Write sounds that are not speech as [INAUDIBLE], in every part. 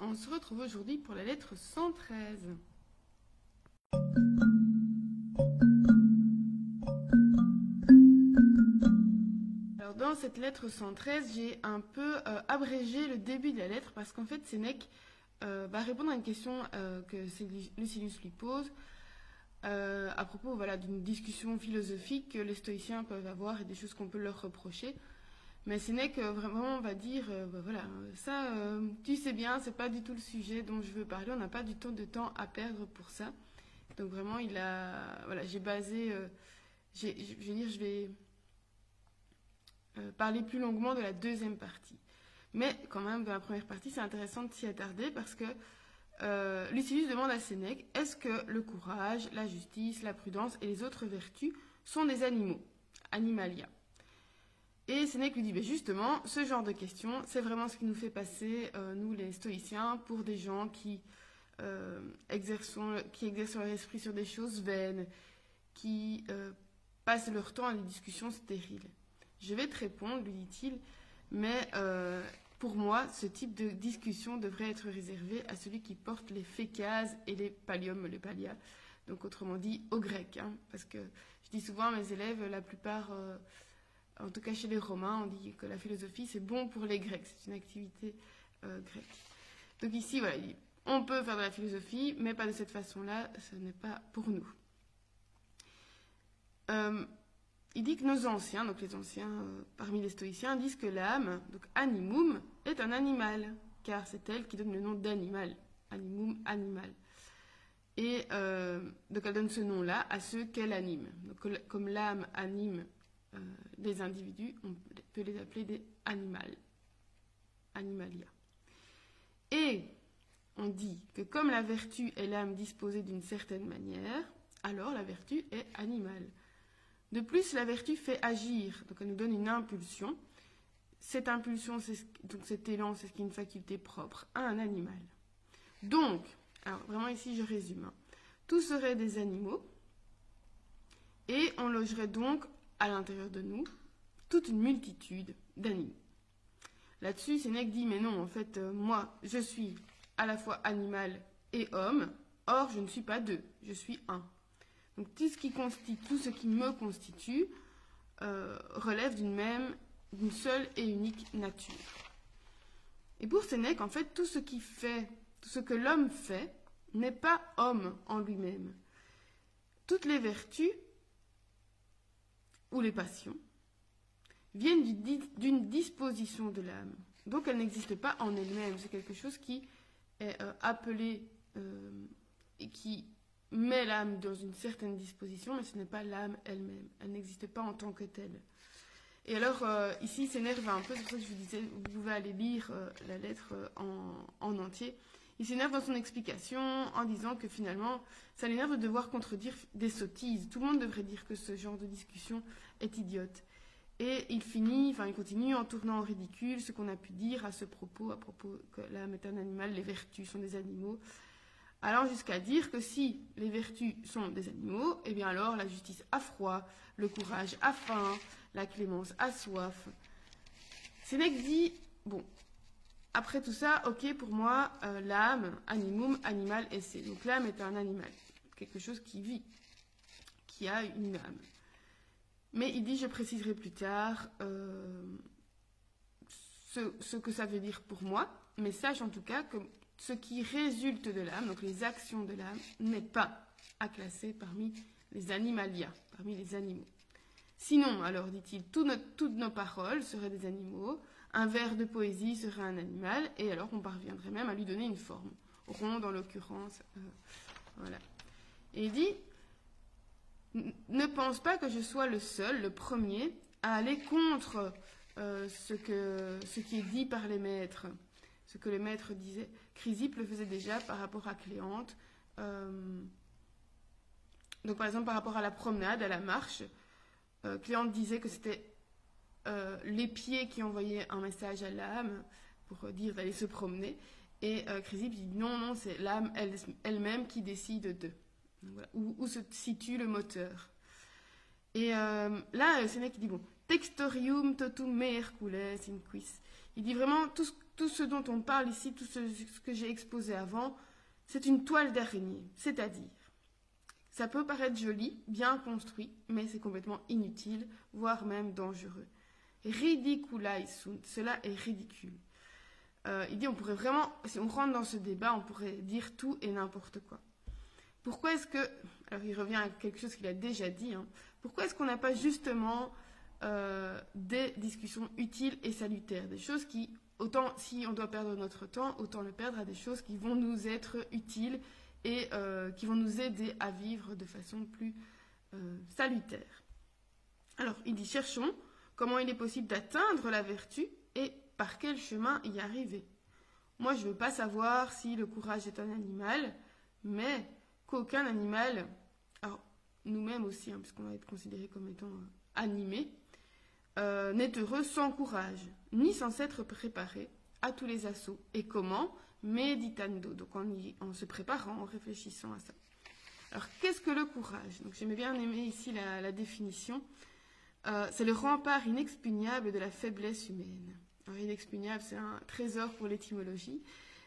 on se retrouve aujourd'hui pour la lettre 113. Alors dans cette lettre 113, j'ai un peu euh, abrégé le début de la lettre parce qu'en fait Sénèque euh, va répondre à une question euh, que Lucilius lui pose à propos voilà, d'une discussion philosophique que les stoïciens peuvent avoir et des choses qu'on peut leur reprocher. Mais Sénèque vraiment va dire, bah, voilà, ça, tu sais bien, c'est pas du tout le sujet dont je veux parler, on n'a pas du tout de temps à perdre pour ça. Donc vraiment, il a, voilà, j'ai basé, je vais dire, je vais euh, parler plus longuement de la deuxième partie. Mais quand même, dans la première partie, c'est intéressant de s'y attarder parce que euh, Lucilius demande à Sénèque est-ce que le courage, la justice, la prudence et les autres vertus sont des animaux, animalia? Et Sénèque lui dit ben justement, ce genre de questions, c'est vraiment ce qui nous fait passer, euh, nous les stoïciens, pour des gens qui, exercent, qui exercent leur esprit sur des choses vaines, qui passent leur temps à des discussions stériles. Je vais te répondre, lui dit-il, mais euh, pour moi, ce type de discussion devrait être réservé à celui qui porte les fécases et les palliums, les pallias, donc autrement dit aux Grecs. Hein, parce que je dis souvent à mes élèves, la plupart, euh, en tout cas chez les Romains, on dit que la philosophie c'est bon pour les Grecs, c'est une activité euh, grecque. Donc ici, voilà, on peut faire de la philosophie, mais pas de cette façon-là, ce n'est pas pour nous il dit que nos anciens, donc les anciens euh, parmi les stoïciens, disent que l'âme, donc animum, est un animal, car c'est elle qui donne le nom d'animal. Animum, animal. Et euh, donc elle donne ce nom-là à ceux qu'elle anime. Donc, comme l'âme anime euh, individus, on peut les appeler des animales. Animalia. Et on dit que comme la vertu est l'âme disposée d'une certaine manière, alors la vertu est animale. De plus, la vertu fait agir, donc elle nous donne une impulsion. Cette impulsion, cet élan, c'est ce qui est une faculté propre à un animal. Donc, vraiment ici je résume, hein. tout serait des animaux, et on logerait donc à l'intérieur de nous toute une multitude d'animaux. Là-dessus, Sénèque dit, mais non, en fait, euh, moi, je suis à la fois animal et homme, or je ne suis pas deux, je suis un. Donc tout ce qui constitue, tout ce qui me constitue euh, relève d'une même, d'une seule et unique nature. Et pour Sénèque, en fait, tout ce qui fait, tout ce que l'homme fait, n'est pas homme en lui-même. Toutes les vertus ou les passions viennent d'une disposition de l'âme. Donc elles n'existent pas en elles-mêmes. C'est quelque chose qui est euh, appelé euh, et qui met l'âme dans une certaine disposition, mais ce n'est pas l'âme elle-même. Elle, n'existe pas en tant que telle. Et alors, euh, ici, s'énerve un peu, c'est pour ça que je vous disais, vous pouvez aller lire la lettre en, entier. Il s'énerve dans son explication en disant que finalement, ça l'énerve de devoir contredire des sottises. Tout le monde devrait dire que ce genre de discussion est idiote. Et il finit, enfin il continue en tournant en ridicule ce qu'on a pu dire à ce propos, à propos que l'âme est un animal, les vertus sont des animaux, alors jusqu'à dire que si les vertus sont des animaux, eh bien alors la justice a froid, le courage a faim, la clémence a soif. Sénèque dit, bon, après tout ça, ok, pour moi, euh, l'âme, animum, animal, c'est. Donc l'âme est un animal, quelque chose qui vit, qui a une âme. Mais il dit, je préciserai plus tard euh, ce, ce, que ça veut dire pour moi, mais sache en tout cas que ce qui résulte de l'âme, donc les actions de l'âme, n'est pas à classer parmi les animalia, parmi les animaux. Sinon, alors dit-il, toutes nos paroles seraient des animaux, un vers de poésie serait un animal, et alors on parviendrait même à lui donner une forme, ronde en l'occurrence. Euh, voilà. Et il dit, ne pense pas que je sois le seul, le premier, à aller contre euh, ce, qui est dit par les maîtres ce que le maître disait. Chrysippe le faisait déjà par rapport à Cléante. Euh, donc par exemple par rapport à la promenade, à la marche, Cléante disait que c'était euh, les pieds qui envoyaient un message à l'âme pour dire d'aller se promener. Et Chrysippe dit non, non, c'est l'âme elle-même qui décide de. où, se situe le moteur. Et là, Sénèque dit bon, textorium totum me Hercules in quis Il dit vraiment tout ce, dont on parle ici, tout ce que j'ai exposé avant, c'est une toile d'araignée. C'est-à-dire, ça peut paraître joli, bien construit, mais c'est complètement inutile, voire même dangereux. Ridiculaisunt, cela est ridicule. Euh, il dit on pourrait vraiment, si on rentre dans ce débat, on pourrait dire tout et n'importe quoi. Pourquoi est-ce que, alors il revient à quelque chose qu'il a déjà dit, hein, pourquoi est-ce qu'on n'a pas justement euh, des discussions utiles et salutaires, des choses qui, autant si on doit perdre notre temps, autant le perdre à des choses qui vont nous être utiles et euh, qui vont nous aider à vivre de façon plus salutaire. Alors il dit cherchons comment il est possible d'atteindre la vertu et par quel chemin y arriver. Moi, je ne veux pas savoir si le courage est un animal, mais qu'aucun animal, alors nous-mêmes aussi, hein, puisqu'on va être considéré comme étant euh, animés, euh, n'est heureux sans courage, ni sans s'être préparé à tous les assauts. Et comment? Méditando, donc en, se préparant, en réfléchissant à ça. Alors, qu'est-ce que le courage? Donc, j'ai bien aimé ici la définition. Euh, c'est le rempart inexpugnable de la faiblesse humaine. Alors, inexpugnable, c'est un trésor pour l'étymologie.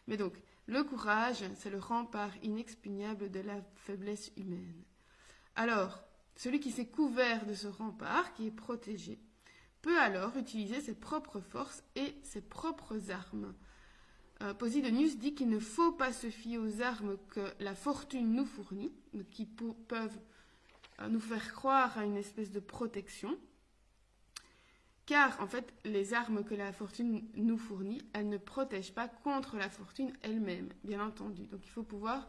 Mais donc, le courage, c'est le rempart inexpugnable de la faiblesse humaine. Alors, celui qui s'est couvert de ce rempart, qui est protégé, peut alors utiliser ses propres forces et ses propres armes. Euh, Posidonius dit qu'il ne faut pas se fier aux armes que la fortune nous fournit, qui peuvent euh, nous faire croire à une espèce de protection, car en fait, les armes que la fortune nous fournit, elles ne protègent pas contre la fortune elle-même, bien entendu. Donc il faut pouvoir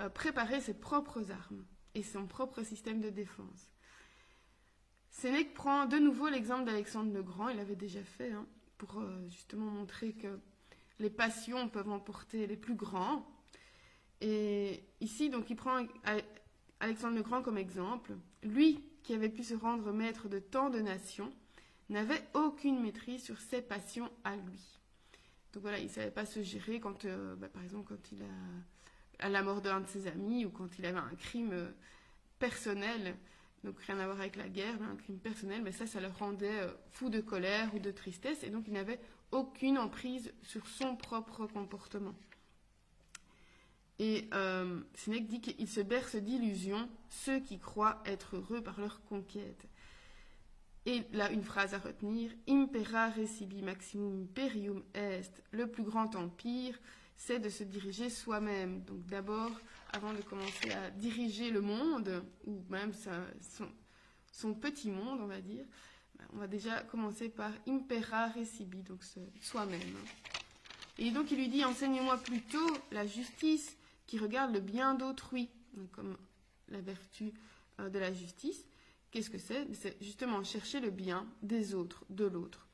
euh, préparer ses propres armes et son propre système de défense. Sénèque prend de nouveau l'exemple d'Alexandre le Grand, il l'avait déjà fait, hein, pour euh, justement montrer que les passions peuvent emporter les plus grands. Et ici, donc, il prend Alexandre le Grand comme exemple. Lui, qui avait pu se rendre maître de tant de nations, n'avait aucune maîtrise sur ses passions à lui. Donc voilà, il ne savait pas se gérer quand, euh, bah, par exemple, il a à la mort d'un de ses amis ou quand il avait un crime euh, personnel, donc rien à voir avec la guerre, mais un crime personnel, mais ça, ça le rendait euh, fou de colère ou de tristesse, et donc il n'avait aucune emprise sur son propre comportement. Et euh, Sénèque dit qu'il se berce d'illusions ceux qui croient être heureux par leur conquête. Et là, une phrase à retenir Impera recibi maximum imperium est. Le plus grand empire, c'est de se diriger soi-même. Donc, d'abord, avant de commencer à diriger le monde, ou même son, petit monde, on va dire, on va déjà commencer par Impera recibi, donc soi-même. Et donc, il lui dit Enseigne-moi plutôt la justice qui regarde le bien d'autrui, comme la vertu euh, de la justice. Qu'est-ce que c'est? C'est justement chercher le bien des autres, de l'autre.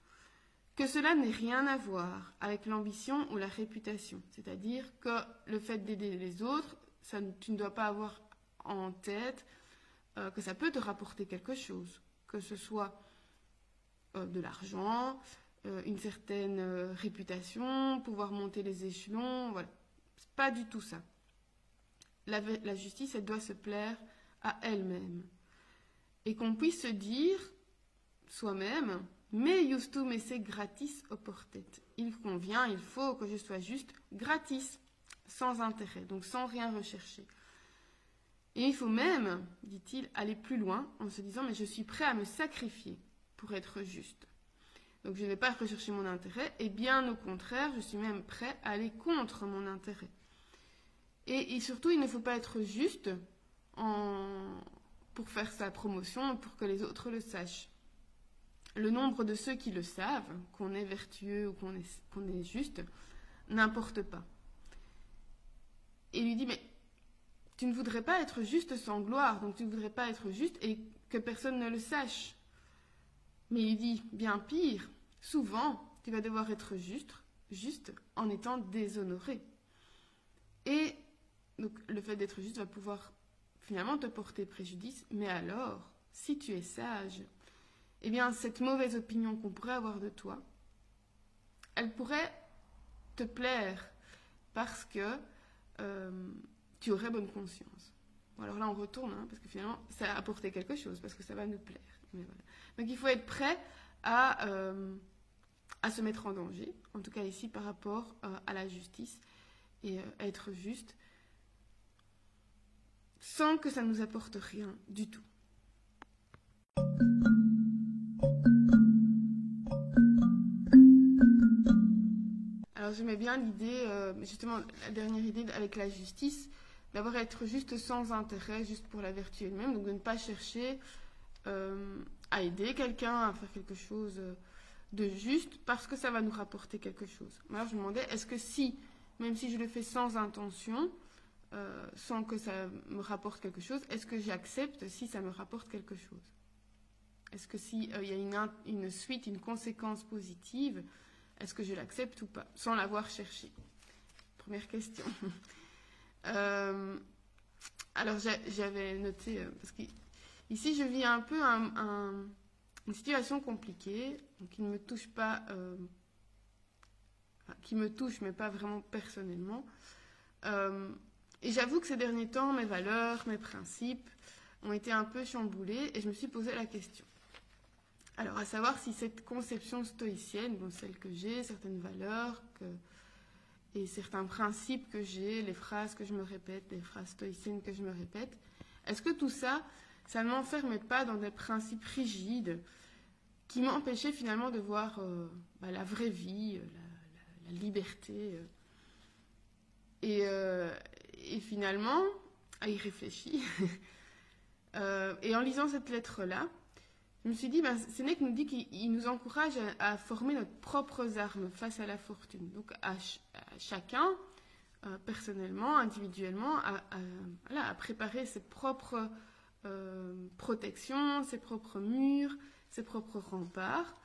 Que cela n'ait rien à voir avec l'ambition ou la réputation. C'est-à-dire que le fait d'aider les autres, tu ne dois pas avoir en tête euh, que ça peut te rapporter quelque chose. Que ce soit euh, de l'argent, une certaine réputation, pouvoir monter les échelons. Voilà. C'est pas du tout ça. La, justice, elle doit se plaire à elle-même et qu'on puisse se dire soi-même, mais justum esse gratis opportet. Il convient, il faut que je sois juste gratis, sans intérêt, donc sans rien rechercher. Et il faut même, dit-il, aller plus loin en se disant, mais je suis prêt à me sacrifier pour être juste. Donc je ne vais pas rechercher mon intérêt, et bien au contraire, je suis même prêt à aller contre mon intérêt. Et, surtout, il ne faut pas être juste pour faire sa promotion, pour que les autres le sachent. Le nombre de ceux qui le savent, qu'on est vertueux ou qu'on est, qu'on est juste, n'importe pas. Et il lui dit, mais tu ne voudrais pas être juste sans gloire, donc tu ne voudrais pas être juste et que personne ne le sache. Mais il dit, bien pire, souvent, tu vas devoir être juste, juste en étant déshonoré. Et donc, le fait d'être juste va pouvoir finalement te porter préjudice, mais alors, si tu es sage, eh bien, cette mauvaise opinion qu'on pourrait avoir de toi, elle pourrait te plaire parce que euh, tu aurais bonne conscience. Alors là, on retourne, hein, parce que finalement, ça a apporté quelque chose, parce que ça va nous plaire. Mais. Donc, il faut être prêt à, euh, à se mettre en danger, en tout cas ici par rapport à la justice et être juste, sans que ça nous apporte rien du tout. Alors j'aimais bien l'idée, euh, justement la dernière idée avec la justice, d'avoir être juste sans intérêt, juste pour la vertu elle-même, donc de ne pas chercher euh, à aider quelqu'un à faire quelque chose de juste parce que ça va nous rapporter quelque chose. Alors je me demandais, est-ce que si, même si je le fais sans intention, euh, sans que ça me rapporte quelque chose, est-ce que j'accepte si ça me rapporte quelque chose? Est-ce que s'il il y a une, suite, une conséquence positive, est-ce que je l'accepte ou pas, sans l'avoir cherché? Première question. [LAUGHS] Euh, alors j'avais noté, euh, parce qu'ici je vis un peu une situation compliquée, qui ne me touche pas, euh, qui me touche mais pas vraiment personnellement. Et j'avoue que ces derniers temps, mes valeurs, mes principes ont été un peu chamboulés et je me suis posé la question. Alors, à savoir si cette conception stoïcienne, bon, celle que j'ai, certaines valeurs et certains principes que j'ai, les phrases que je me répète, les phrases stoïciennes que je me répète, est-ce que tout ça, ça ne m'enfermait pas dans des principes rigides qui m'empêchaient finalement de voir euh, bah, la vraie vie, euh, la, liberté euh, et, finalement, à y réfléchir. et en lisant cette lettre-là, je me suis dit, ben, Sénèque nous dit qu'il nous encourage à, former nos propres armes face à la fortune. Donc à, chacun, euh, personnellement, individuellement, à, préparer ses propres euh, protections, ses propres murs, ses propres remparts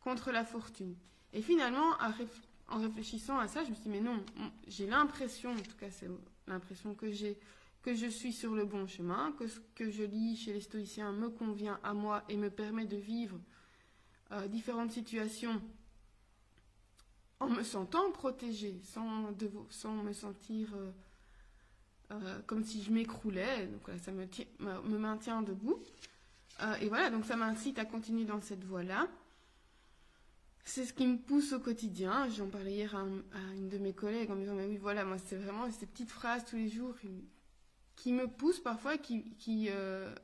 contre la fortune. Et finalement, en réfléchissant à ça, je me suis dit, mais non, j'ai l'impression, en tout cas c'est l'impression que j'ai, que je suis sur le bon chemin, que ce que je lis chez les stoïciens me convient à moi et me permet de vivre euh, différentes situations en me sentant protégée, sans, sans me sentir euh, euh, comme si je m'écroulais. Donc ça me, me, maintient debout. et voilà, donc ça m'incite à continuer dans cette voie-là. C'est ce qui me pousse au quotidien. J'en parlais hier à, une de mes collègues en me disant, mais oui, voilà, moi, c'est vraiment ces petites phrases tous les jours qui me pousse parfois, qui, euh,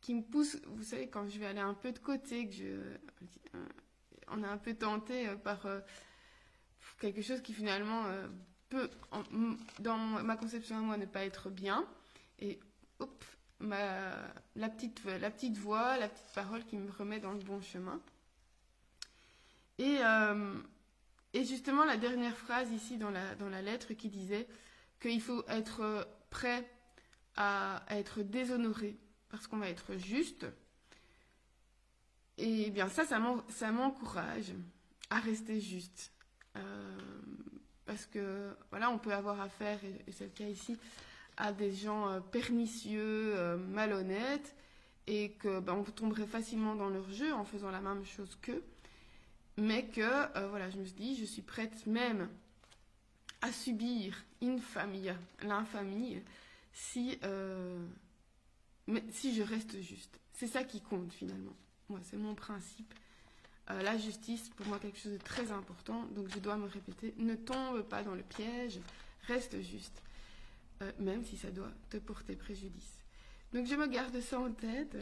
qui me pousse, vous savez, quand je vais aller un peu de côté, que je, euh, on est un peu tenté euh, par quelque chose qui finalement peut, dans ma conception à moi, ne pas être bien. Et hop, ma, la, petite, la petite voix, la petite parole qui me remet dans le bon chemin. Et, et justement, la dernière phrase ici dans la, lettre qui disait qu'il faut être prêt à, être déshonoré parce qu'on va être juste. Et bien ça, ça m'encourage à rester juste. Euh, parce que voilà, on peut avoir affaire, et c'est le cas ici, à des gens euh, pernicieux, euh, malhonnêtes, et que ben, on tomberait facilement dans leur jeu en faisant la même chose qu'eux. Mais que voilà, je me suis dit, je suis prête même à subir l'infamie, si, euh, si je reste juste. C'est ça qui compte finalement. Moi, c'est mon principe. Euh, la justice, pour moi, quelque chose de très important. Donc, je dois me répéter ne tombe pas dans le piège, reste juste, euh, même si ça doit te porter préjudice. Donc, je me garde ça en tête.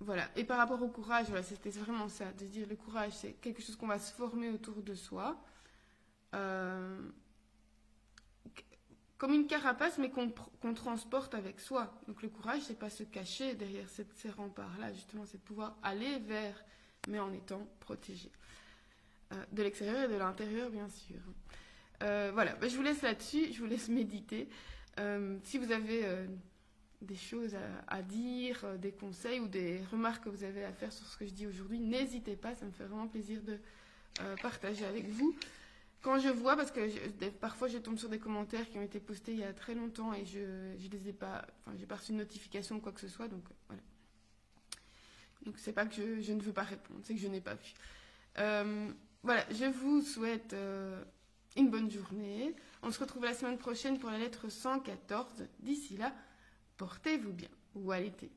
Voilà. Et par rapport au courage, voilà, c'était vraiment ça, de dire le courage, c'est quelque chose qu'on va se former autour de soi comme une carapace, mais qu'on transporte avec soi. Donc le courage, c'est pas se cacher derrière ces remparts-là, justement, c'est pouvoir aller vers, mais en étant protégé. Euh, de l'extérieur et de l'intérieur, bien sûr. Euh, voilà, ben, je vous laisse là-dessus, je vous laisse [LAUGHS] méditer. Euh, si vous avez des choses à, dire, des conseils ou des remarques que vous avez à faire sur ce que je dis aujourd'hui, n'hésitez pas, ça me fait vraiment plaisir de partager avec vous quand je vois, parce que parfois je tombe sur des commentaires qui ont été postés il y a très longtemps et je ne les ai pas, enfin j'ai pas reçu une notification ou quoi que ce soit, donc voilà. Donc c'est pas que je, ne veux pas répondre, c'est que je n'ai pas vu. Euh, voilà, je vous souhaite euh, une bonne journée. On se retrouve la semaine prochaine pour la lettre 114. D'ici là, portez-vous bien ou l'été.